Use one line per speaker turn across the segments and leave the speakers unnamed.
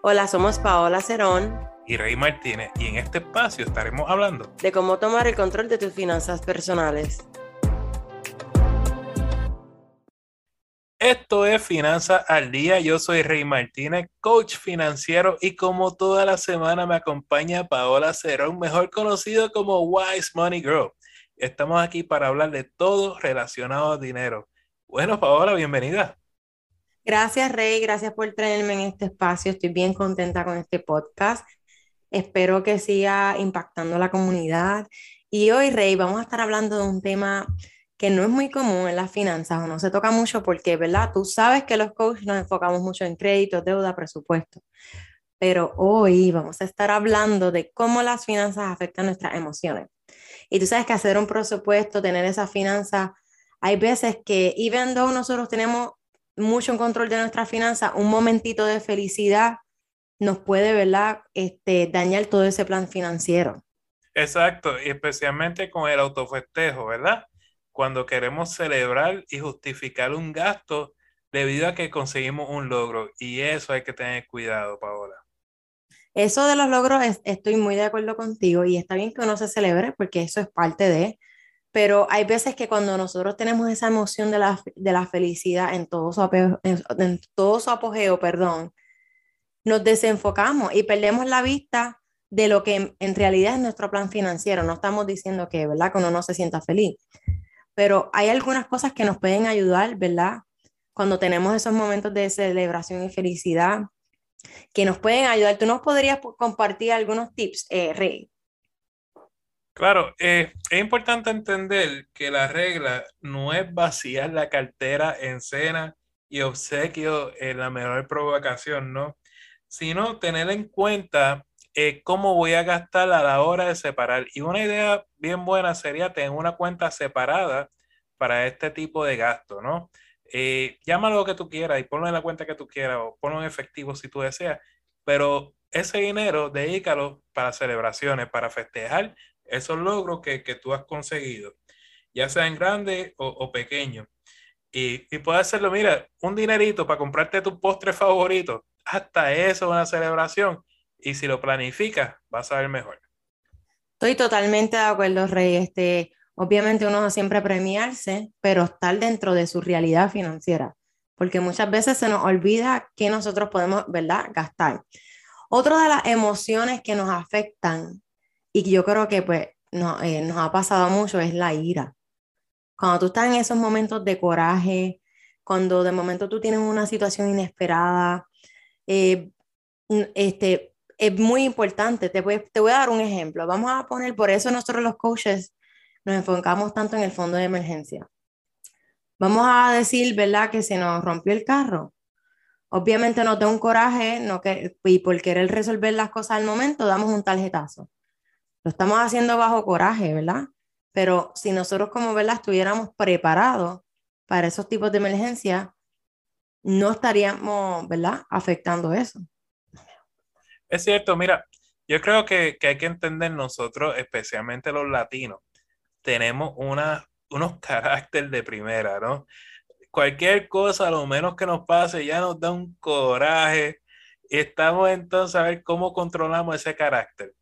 Hola, somos Paola Cerón
y Rey Martínez y en este espacio estaremos hablando
de cómo tomar el control de tus finanzas personales.
Esto es Finanzas al Día. Yo soy Rey Martínez, coach financiero y como toda la semana me acompaña Paola Cerón, mejor conocido como Wise Money Girl. Estamos aquí para hablar de todo relacionado a dinero. Bueno, Paola, bienvenida.
Gracias, Rey. Gracias por traerme en este espacio. Estoy bien contenta con este podcast. Espero que siga impactando la comunidad. Y hoy, Rey, vamos a estar hablando de un tema que no es muy común en las finanzas o no se toca mucho porque, ¿verdad? Tú sabes que los coaches nos enfocamos mucho en crédito, deuda, presupuesto. Pero hoy vamos a estar hablando de cómo las finanzas afectan nuestras emociones. Y tú sabes que hacer un presupuesto, tener esa finanza, hay veces que, even though nosotros tenemos mucho en control de nuestra finanza, un momentito de felicidad nos puede, ¿verdad?, este, dañar todo ese plan financiero.
Exacto, y especialmente con el autofestejo, ¿verdad? Cuando queremos celebrar y justificar un gasto debido a que conseguimos un logro. Y eso hay que tener cuidado, Paola.
Eso de los logros, estoy muy de acuerdo contigo y está bien que uno se celebre porque eso es parte de, pero hay veces que cuando nosotros tenemos esa emoción de la, de la felicidad en todo, su apogeo, en, todo su apogeo, perdón, nos desenfocamos y perdemos la vista de lo que en, realidad es nuestro plan financiero. No estamos diciendo que, ¿verdad? Que uno no se sienta feliz, pero hay algunas cosas que nos pueden ayudar, ¿verdad? Cuando tenemos esos momentos de celebración y felicidad, que nos pueden ayudar. ¿Tú nos podrías compartir algunos tips, eh, Rey?
Claro, eh, es importante entender que la regla no es vaciar la cartera en cena y obsequio en la mejor provocación, ¿no? Sino tener en cuenta eh, cómo voy a gastar a la hora de separar. Y una idea bien buena sería tener una cuenta separada para este tipo de gasto, ¿no? Eh, llámalo lo que tú quieras y ponlo en la cuenta que tú quieras o ponlo en efectivo si tú deseas, pero ese dinero dedícalo para celebraciones, para festejar esos logros que, que tú has conseguido, ya sean grandes o, o pequeños. Y, y, puedes hacerlo, mira, un dinerito para comprarte tu postre favorito, hasta eso es una celebración. Y si lo planificas, vas a ver mejor.
Estoy totalmente de acuerdo, Rey. Este, obviamente uno siempre premiarse, pero estar dentro de su realidad financiera, porque muchas veces se nos olvida que nosotros podemos, ¿verdad?, gastar. Otra de las emociones que nos afectan y yo creo que pues no, eh, nos ha pasado mucho es la ira. Cuando tú estás en esos momentos de coraje, cuando de momento tú tienes una situación inesperada, eh, este, es muy importante. Te voy, te voy a dar un ejemplo. Vamos a poner, por eso nosotros los coaches nos enfocamos tanto en el fondo de emergencia. Vamos a decir, ¿verdad?, que se nos rompió el carro. Obviamente nos da un coraje no que, y por querer resolver las cosas al momento, damos un tarjetazo. Lo estamos haciendo bajo coraje, ¿verdad? Pero si nosotros como, ¿verdad? Estuviéramos preparados para esos tipos de emergencia, no estaríamos, ¿verdad? Afectando eso.
Es cierto, mira, yo creo que, que hay que entender nosotros, especialmente los latinos, tenemos una, unos caracteres de primera, ¿no? Cualquier cosa, lo menos que nos pase, ya nos da un coraje. Estamos entonces a ver cómo controlamos ese carácter.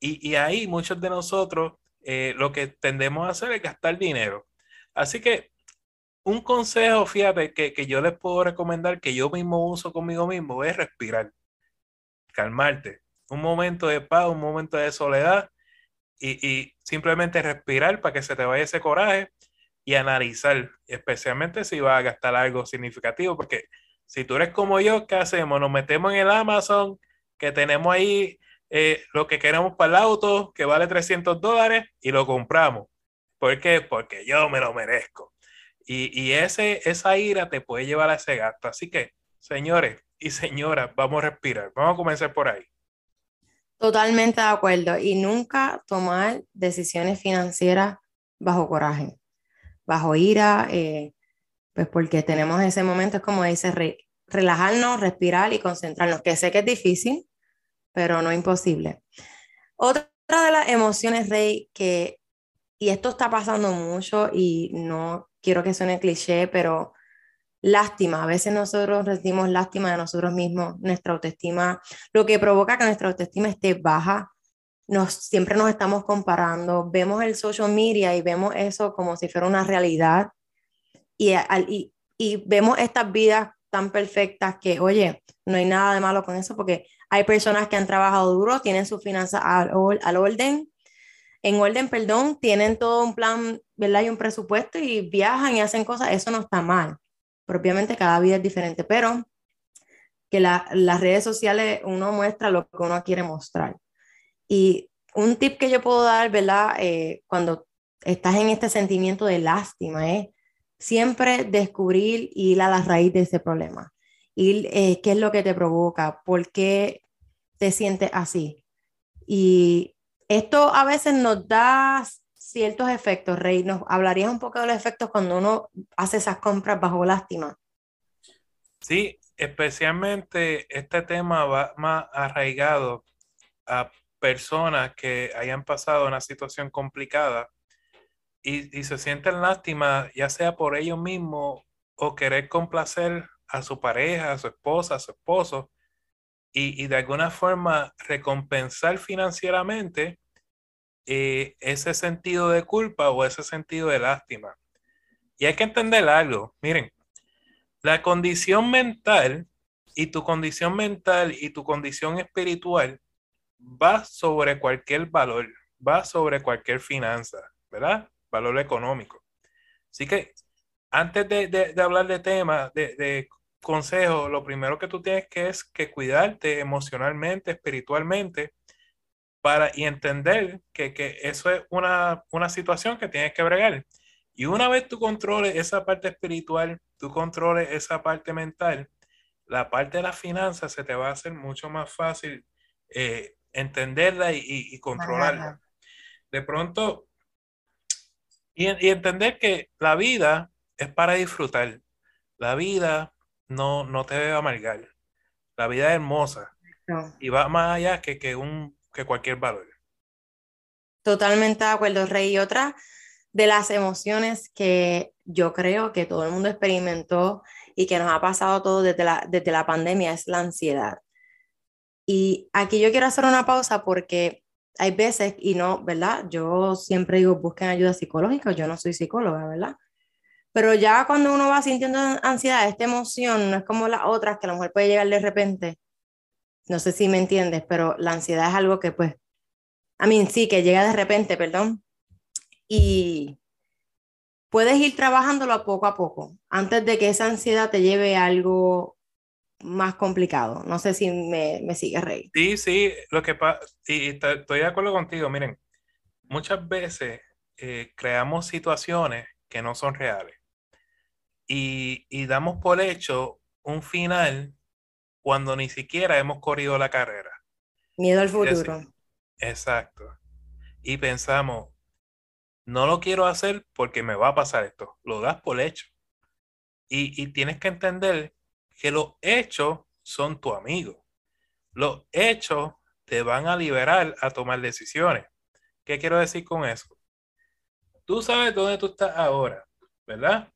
Y, ahí muchos de nosotros eh, lo que tendemos a hacer es gastar dinero. Así que un consejo, fíjate, que, que yo les puedo recomendar, que yo mismo uso conmigo mismo, es respirar, calmarte. Un momento de paz, un momento de soledad y, y simplemente respirar para que se te vaya ese coraje y analizar, especialmente si vas a gastar algo significativo, porque si tú eres como yo, ¿qué hacemos? Nos metemos en el Amazon, que tenemos ahí eh, lo que queremos para el auto, que vale 300 dólares, y lo compramos. ¿Por qué? Porque yo me lo merezco. Y, y ese, esa ira te puede llevar a ese gasto. Así que, señores y señoras, vamos a respirar. Vamos a comenzar por ahí.
Totalmente de acuerdo. Y nunca tomar decisiones financieras bajo coraje, bajo ira, eh, pues porque tenemos ese momento, es como dice, relajarnos, respirar y concentrarnos, que sé que es difícil, pero no imposible. Otra de las emociones, Rey, que, y esto está pasando mucho y no quiero que suene cliché, pero lástima. A veces nosotros recibimos lástima de nosotros mismos, nuestra autoestima, lo que provoca que nuestra autoestima esté baja. Nos, siempre nos estamos comparando, vemos el social media y vemos eso como si fuera una realidad y, y, y vemos estas vidas tan perfectas que, oye, no hay nada de malo con eso porque hay personas que han trabajado duro, tienen su finanzas al, al orden, en orden, perdón, tienen todo un plan, ¿verdad? Y un presupuesto y viajan y hacen cosas, eso no está mal. Propiamente cada vida es diferente, pero que las redes sociales uno muestra lo que uno quiere mostrar. Y un tip que yo puedo dar, ¿verdad? Eh, cuando estás en este sentimiento de lástima, es siempre descubrir y ir a la raíz de ese problema. Y eh, qué es lo que te provoca, por qué te sientes así. Y esto a veces nos da ciertos efectos, Rey. ¿Nos hablarías un poco de los efectos cuando uno hace esas compras bajo lástima?
Sí, especialmente este tema va más arraigado a personas que hayan pasado una situación complicada y, y, se sienten lástima, ya sea por ellos mismos o querer complacer a su pareja, a su esposa, a su esposo, y, y de alguna forma recompensar financieramente eh, ese sentido de culpa o ese sentido de lástima. Y hay que entender algo, miren, la condición mental y tu condición mental y tu condición espiritual va sobre cualquier valor, va sobre cualquier finanza, ¿verdad? Valor económico. Así que antes de, de, hablar de temas, de, de consejos, lo primero que tú tienes que es que cuidarte emocionalmente, espiritualmente, para y entender que, que eso es una, una situación que tienes que bregar. Y una vez tú controles esa parte espiritual, tú controles esa parte mental, la parte de las finanzas se te va a hacer mucho más fácil eh, entenderla y, y, controlarla. De pronto, y, y, entender que la vida es para disfrutar. La vida no, no te debe amargar. La vida es hermosa. Y va más allá que, que, un, que cualquier valor.
Totalmente de acuerdo, Rey. Y otra de las emociones que yo creo que todo el mundo experimentó y que nos ha pasado todo desde la, desde la pandemia es la ansiedad. Y aquí yo quiero hacer una pausa porque hay veces, y no, ¿verdad? Yo siempre digo, busquen ayuda psicológica, yo no soy psicóloga, ¿verdad? Pero ya cuando uno va sintiendo ansiedad, esta emoción no es como las otras que a lo mejor puede llegar de repente. No sé si me entiendes, pero la ansiedad es algo que pues, a mí sí, que llega de repente, perdón. Y puedes ir trabajándolo poco a poco, antes de que esa ansiedad te lleve a algo más complicado. No sé si me, me sigue Rey.
Sí, sí, lo que pasa, y, estoy de acuerdo contigo, miren, muchas veces eh, creamos situaciones que no son reales y, y damos por hecho un final cuando ni siquiera hemos corrido la carrera.
Miedo al futuro.
exacto. Y pensamos, no lo quiero hacer porque me va a pasar esto. Lo das por hecho. Y, y tienes que entender que los hechos son tu amigo. Los hechos te van a liberar a tomar decisiones. ¿Qué quiero decir con eso? Tú sabes dónde tú estás ahora, ¿verdad?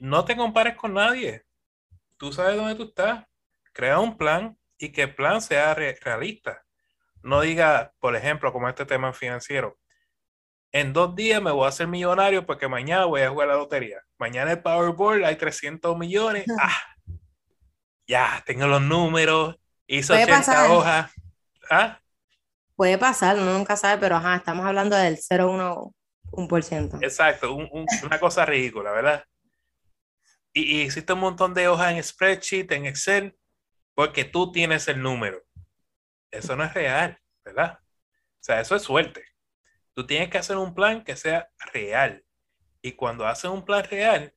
No te compares con nadie. Tú sabes dónde tú estás. Crea un plan y que el plan sea realista. No diga, por ejemplo, como este tema financiero, en dos días me voy a hacer millonario porque mañana voy a jugar la lotería. Mañana el Powerball hay 300 millones. Ah, ya, tengo los números, hizo 80 hojas. ¿Ah?
Puede pasar, uno nunca sabe, pero ajá, estamos hablando del 0,1%.
Exacto, una cosa ridícula, ¿verdad? Y, existe un montón de hojas en spreadsheet, en Excel, porque tú tienes el número. Eso no es real, ¿verdad? O sea, eso es suerte. Tú tienes que hacer un plan que sea real. Y cuando haces un plan real,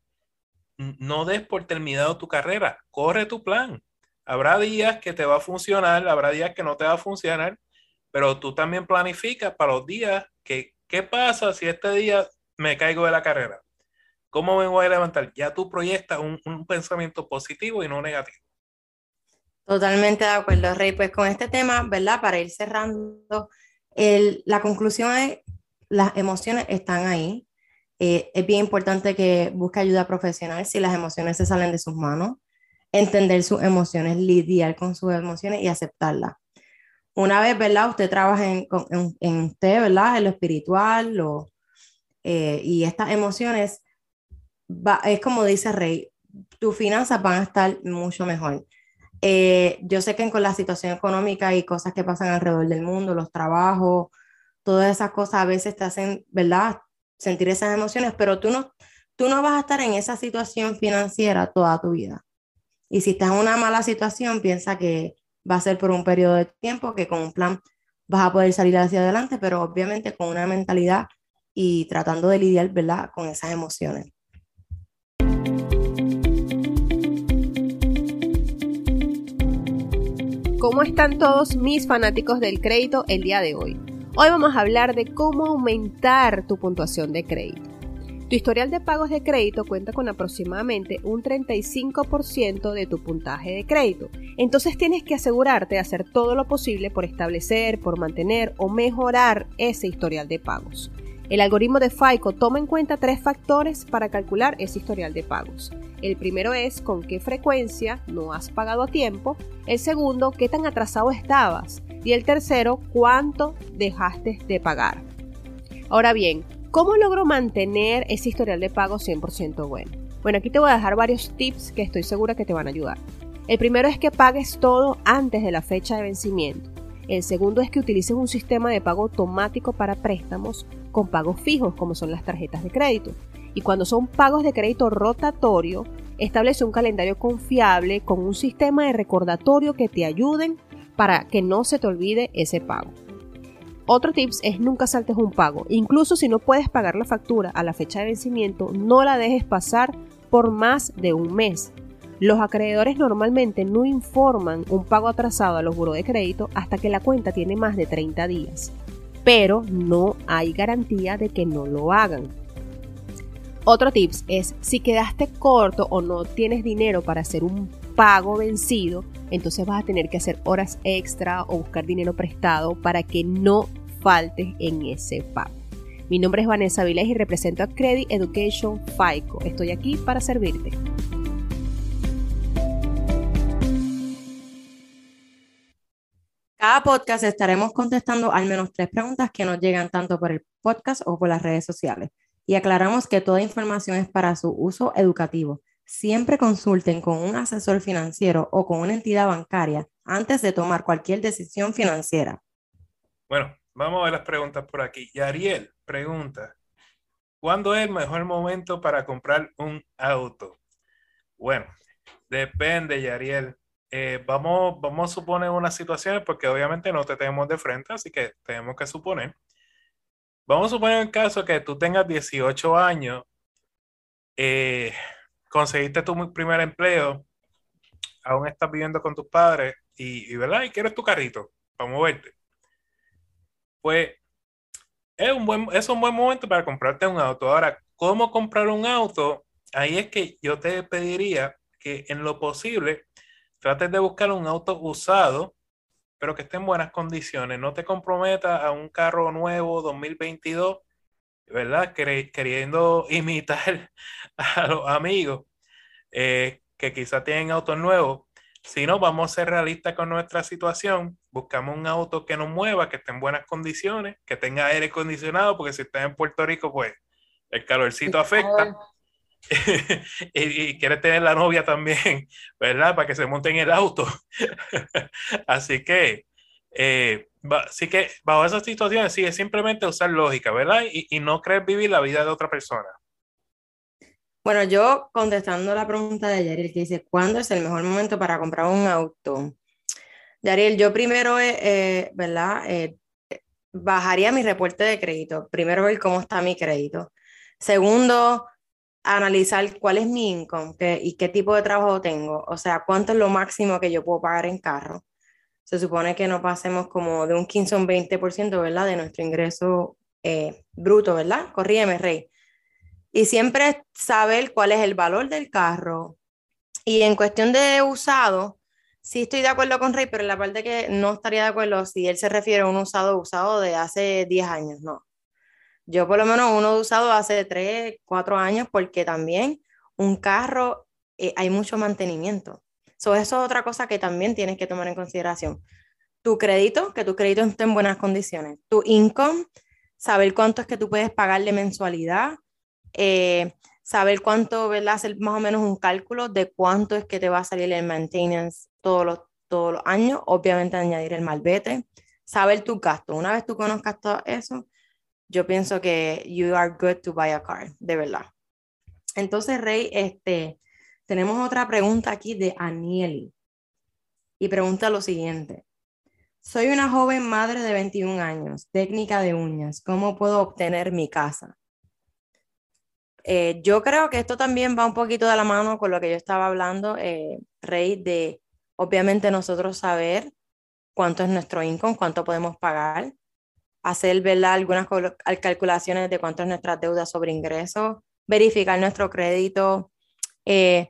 no des por terminado tu carrera, corre tu plan. Habrá días que te va a funcionar, habrá días que no te va a funcionar, pero tú también planificas para los días que, ¿qué pasa si este día me caigo de la carrera? ¿Cómo me voy a levantar? Ya tú proyectas un, un pensamiento positivo y no negativo.
Totalmente de acuerdo, Rey. Pues con este tema, ¿verdad? Para ir cerrando, el, la conclusión es, las emociones están ahí. Eh, es bien importante que busque ayuda profesional si las emociones se salen de sus manos, entender sus emociones, lidiar con sus emociones y aceptarlas. Una vez, ¿verdad? Usted trabaja en, en, usted, ¿verdad? En lo espiritual lo, eh, y estas emociones, es como dice Rey, tus finanzas van a estar mucho mejor. Eh, yo sé que con la situación económica y cosas que pasan alrededor del mundo, los trabajos, todas esas cosas a veces te hacen, ¿verdad? Sentir esas emociones, pero tú no, tú no vas a estar en esa situación financiera toda tu vida. Y si estás en una mala situación, piensa que va a ser por un periodo de tiempo, que con un plan vas a poder salir hacia adelante, pero obviamente con una mentalidad y tratando de lidiar, ¿verdad?, con esas emociones.
¿Cómo están todos mis fanáticos del crédito el día de hoy? Hoy vamos a hablar de cómo aumentar tu puntuación de crédito. Tu historial de pagos de crédito cuenta con aproximadamente un 35% de tu puntaje de crédito. Entonces tienes que asegurarte de hacer todo lo posible por establecer, por mantener o mejorar ese historial de pagos. El algoritmo de FICO toma en cuenta tres factores para calcular ese historial de pagos. El primero es con qué frecuencia no has pagado a tiempo. El segundo, qué tan atrasado estabas. Y el tercero, cuánto dejaste de pagar. Ahora bien, ¿cómo logro mantener ese historial de pagos 100% bueno? Bueno, aquí te voy a dejar varios tips que estoy segura que te van a ayudar. El primero es que pagues todo antes de la fecha de vencimiento. El segundo es que utilices un sistema de pago automático para préstamos con pagos fijos, como son las tarjetas de crédito. Y cuando son pagos de crédito rotatorio, establece un calendario confiable con un sistema de recordatorio que te ayuden para que no se te olvide ese pago. Otro tips es nunca saltes un pago. Incluso si no puedes pagar la factura a la fecha de vencimiento, no la dejes pasar por más de un mes. Los acreedores normalmente no informan un pago atrasado a los buros de crédito hasta que la cuenta tiene más de 30 días, pero no hay garantía de que no lo hagan. Otro tips es si quedaste corto o no tienes dinero para hacer un pago vencido, entonces vas a tener que hacer horas extra o buscar dinero prestado para que no faltes en ese pago. Mi nombre es Vanessa Vilés y represento a Credit Education FICO. Estoy aquí para servirte.
Cada podcast estaremos contestando al menos tres preguntas que nos llegan tanto por el podcast o por las redes sociales. Y aclaramos que toda información es para su uso educativo. Siempre consulten con un asesor financiero o con una entidad bancaria antes de tomar cualquier decisión financiera.
Bueno, vamos a ver las preguntas por aquí. Y Ariel pregunta, ¿cuándo es el mejor momento para comprar un auto? Bueno, depende, Yariel. Eh, vamos, vamos a suponer unas situaciones porque obviamente no te tenemos de frente, así que tenemos que suponer. Vamos a suponer el caso que tú tengas 18 años, eh, conseguiste tu primer empleo, aún estás viviendo con tus padres y, ¿verdad? Y quieres tu carrito para moverte. Pues es un, buen, es un buen momento para comprarte un auto. Ahora, ¿cómo comprar un auto? Ahí es que yo te pediría que en lo posible trates de buscar un auto usado, pero que esté en buenas condiciones. No te comprometas a un carro nuevo 2022, ¿verdad? queriendo imitar a los amigos eh, que quizás tienen autos nuevos. Si no, vamos a ser realistas con nuestra situación. Buscamos un auto que nos mueva, que esté en buenas condiciones, que tenga aire acondicionado, porque si estás en Puerto Rico, pues el calorcito afecta. y, quiere tener la novia también, ¿verdad? Para que se monte en el auto. Así que, eh, así que bajo esas situaciones, sí, es simplemente usar lógica, ¿verdad? Y, no creer vivir la vida de otra persona.
Bueno, yo contestando la pregunta de Yariel que dice, ¿cuándo es el mejor momento para comprar un auto? Yariel, yo primero, eh, eh, ¿verdad? bajaría mi reporte de crédito. Primero ver cómo está mi crédito. Segundo, analizar cuál es mi income y qué tipo de trabajo tengo, o sea, cuánto es lo máximo que yo puedo pagar en carro. Se supone que no pasemos como de un 15 a un 20%, ¿verdad? De nuestro ingreso eh, bruto, ¿verdad? Corríeme, Rey. Y siempre saber cuál es el valor del carro. Y en cuestión de usado, sí estoy de acuerdo con Rey, pero la parte que no estaría de acuerdo si él se refiere a un usado usado de hace 10 años, no Yo por lo menos uno he usado hace 3, 4 años porque también un carro eh, hay mucho mantenimiento. eso es otra cosa que también tienes que tomar en consideración. Tu crédito, que tu crédito esté en buenas condiciones. Tu income, saber cuánto es que tú puedes pagar de mensualidad. Eh, saber cuánto, ¿verdad? Hacer más o menos un cálculo de cuánto es que te va a salir el maintenance todos los, todos los años. Obviamente añadir el malvete. Saber tu gasto. Una vez tú conozcas todo eso, yo pienso que you are good to buy a car, de verdad. Entonces, Rey, este, tenemos otra pregunta aquí de Anieli. Y pregunta lo siguiente. Soy una joven madre de 21 años, técnica de uñas. ¿Cómo puedo obtener mi casa? Eh, yo creo que esto también va un poquito de la mano con lo que yo estaba hablando, eh, Rey, de obviamente nosotros saber cuánto es nuestro income, cuánto podemos pagar, hacer ¿verdad? algunas calculaciones de cuánto es nuestra deuda sobre ingresos, verificar nuestro crédito, eh,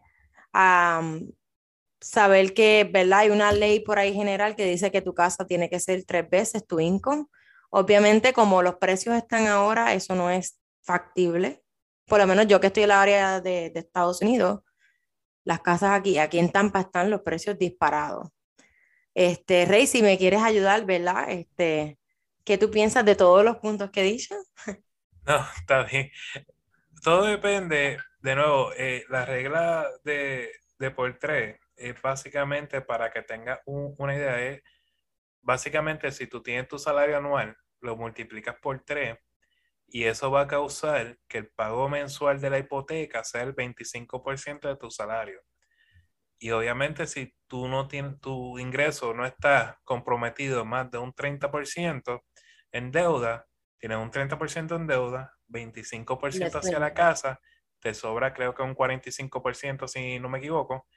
saber que ¿verdad? hay una ley por ahí general que dice que tu casa tiene que ser tres veces tu income. Obviamente, como los precios están ahora, eso no es factible. Por lo menos yo que estoy en la área de, Estados Unidos, las casas aquí, aquí en Tampa están los precios disparados. Este, Rey, si me quieres ayudar, ¿verdad? Este, ¿Qué tú piensas de todos los puntos que he dicho?
No, está bien. Todo depende, de nuevo, eh, la regla de, de por tres es básicamente para que tengas una idea, es básicamente si tú tienes tu salario anual, lo multiplicas por tres y eso va a causar que el pago mensual de la hipoteca sea el 25% de tu salario. Y obviamente si tú no tienes, tu ingreso no está comprometido más de un 30% en deuda, tienes un 30% en deuda, 25% hacia la casa, te sobra creo que un 45% si no me equivoco,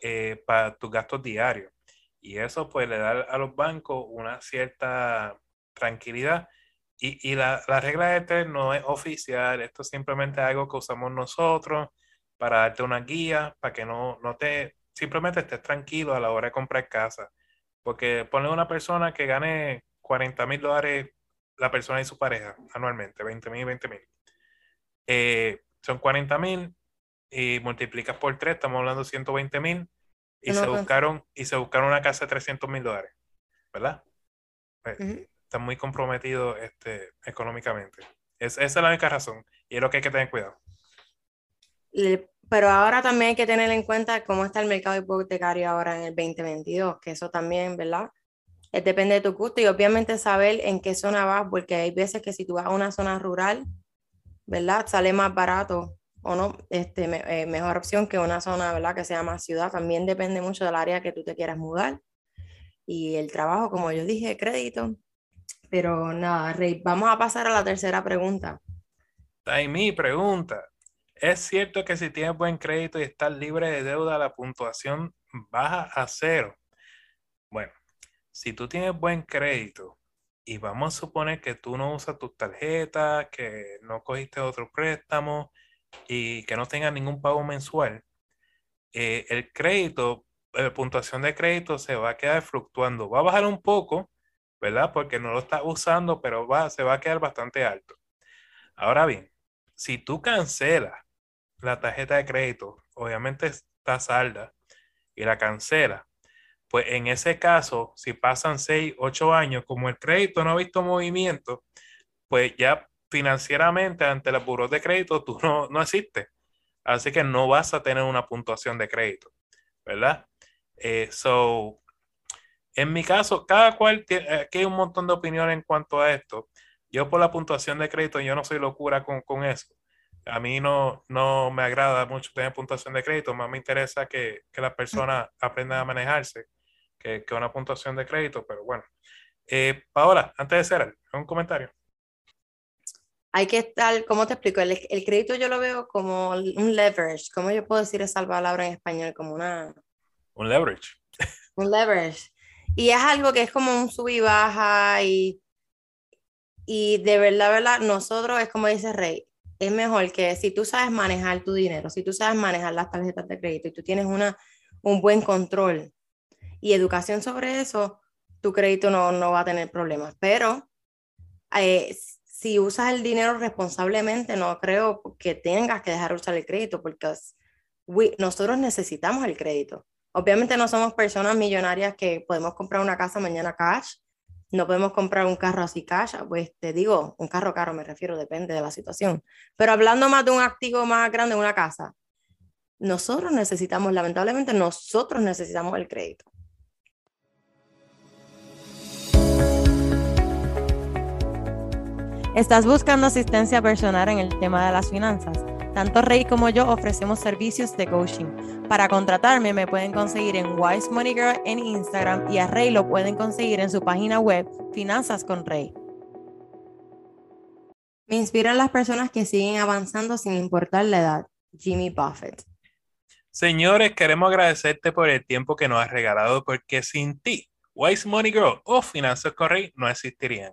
eh, para tus gastos diarios. Y eso pues le da a los bancos una cierta tranquilidad. Y, y la, la, regla de este no es oficial, esto es simplemente algo que usamos nosotros para darte una guía, para que no, no te, simplemente estés tranquilo a la hora de comprar casa. Porque ponle una persona que gane 40 mil dólares la persona y su pareja anualmente, 20 mil, 20 mil. Eh, son 40 mil y multiplicas por 3, estamos hablando de 120 mil y, se buscaron, y se buscaron una casa de 300 mil dólares, ¿verdad? Pues, están muy comprometidos este, económicamente. esa es la única razón y es lo que hay que tener cuidado.
Pero ahora también hay que tener en cuenta cómo está el mercado hipotecario ahora en el 2022, que eso también, ¿verdad? Es, depende de tu gusto y obviamente saber en qué zona vas, porque hay veces que si tú vas a una zona rural, ¿verdad? Sale más barato o no, este, eh, mejor opción que una zona, ¿verdad? Que sea más ciudad. También depende mucho del área que tú te quieras mudar. Y el trabajo, como yo dije, crédito. Pero nada, Rey, vamos a pasar a la tercera pregunta.
Ahí mi pregunta. ¿Es cierto que si tienes buen crédito y estás libre de deuda, la puntuación baja a cero? Bueno, si tú tienes buen crédito y vamos a suponer que tú no usas tus tarjetas, que no cogiste otro préstamo y que no tengas ningún pago mensual, eh, el crédito, la puntuación de crédito se va a quedar fluctuando. Va a bajar un poco, ¿verdad? Porque no lo estás usando, pero va, se va a quedar bastante alto. Ahora bien, si tú cancelas la tarjeta de crédito, obviamente está salda, y la cancela, pues en ese caso, si pasan 6, 8 años, como el crédito no ha visto movimiento, pues ya financieramente ante la buró de crédito tú no, no existes. Así que no vas a tener una puntuación de crédito, ¿verdad? Eh, so, en mi caso, cada cual tiene, aquí hay un montón de opiniones en cuanto a esto. Yo por la puntuación de crédito, yo no soy locura con, con eso a mí no, no me agrada mucho tener puntuación de crédito, más me interesa que, que las personas aprendan a manejarse que, que, una puntuación de crédito, pero bueno. Eh, Paola, antes de cerrar, un comentario.
Hay que estar, ¿cómo te explico? El, el, crédito yo lo veo como un leverage. ¿Cómo yo puedo decir esa palabra en español? Como una...
Un leverage.
Un leverage. Y es algo que es como un sub y baja y, y de verdad, verdad, nosotros es como dice Rey, es mejor que si tú sabes manejar tu dinero, si tú sabes manejar las tarjetas de crédito y tú tienes una, un buen control y educación sobre eso, tu crédito no, no va a tener problemas. Pero eh, si usas el dinero responsablemente, no creo que tengas que dejar de usar el crédito porque nosotros necesitamos el crédito. Obviamente no somos personas millonarias que podemos comprar una casa mañana cash, no podemos comprar un carro así cash, pues te digo, un carro caro me refiero, depende de la situación. Pero hablando más de un activo más grande, una casa, nosotros necesitamos, lamentablemente, nosotros necesitamos el crédito. ¿Estás buscando asistencia personal en el tema de las finanzas? Tanto Rey como yo ofrecemos servicios de coaching. Para contratarme me pueden conseguir en Wise Money Girl en Instagram y a Rey lo pueden conseguir en su página web Finanzas con Rey. Me inspiran las personas que siguen avanzando sin importar la edad. Jimmy Buffett.
Señores, queremos agradecerte por el tiempo que nos has regalado porque sin ti, Wise Money Girl o Finanzas con Rey no existirían.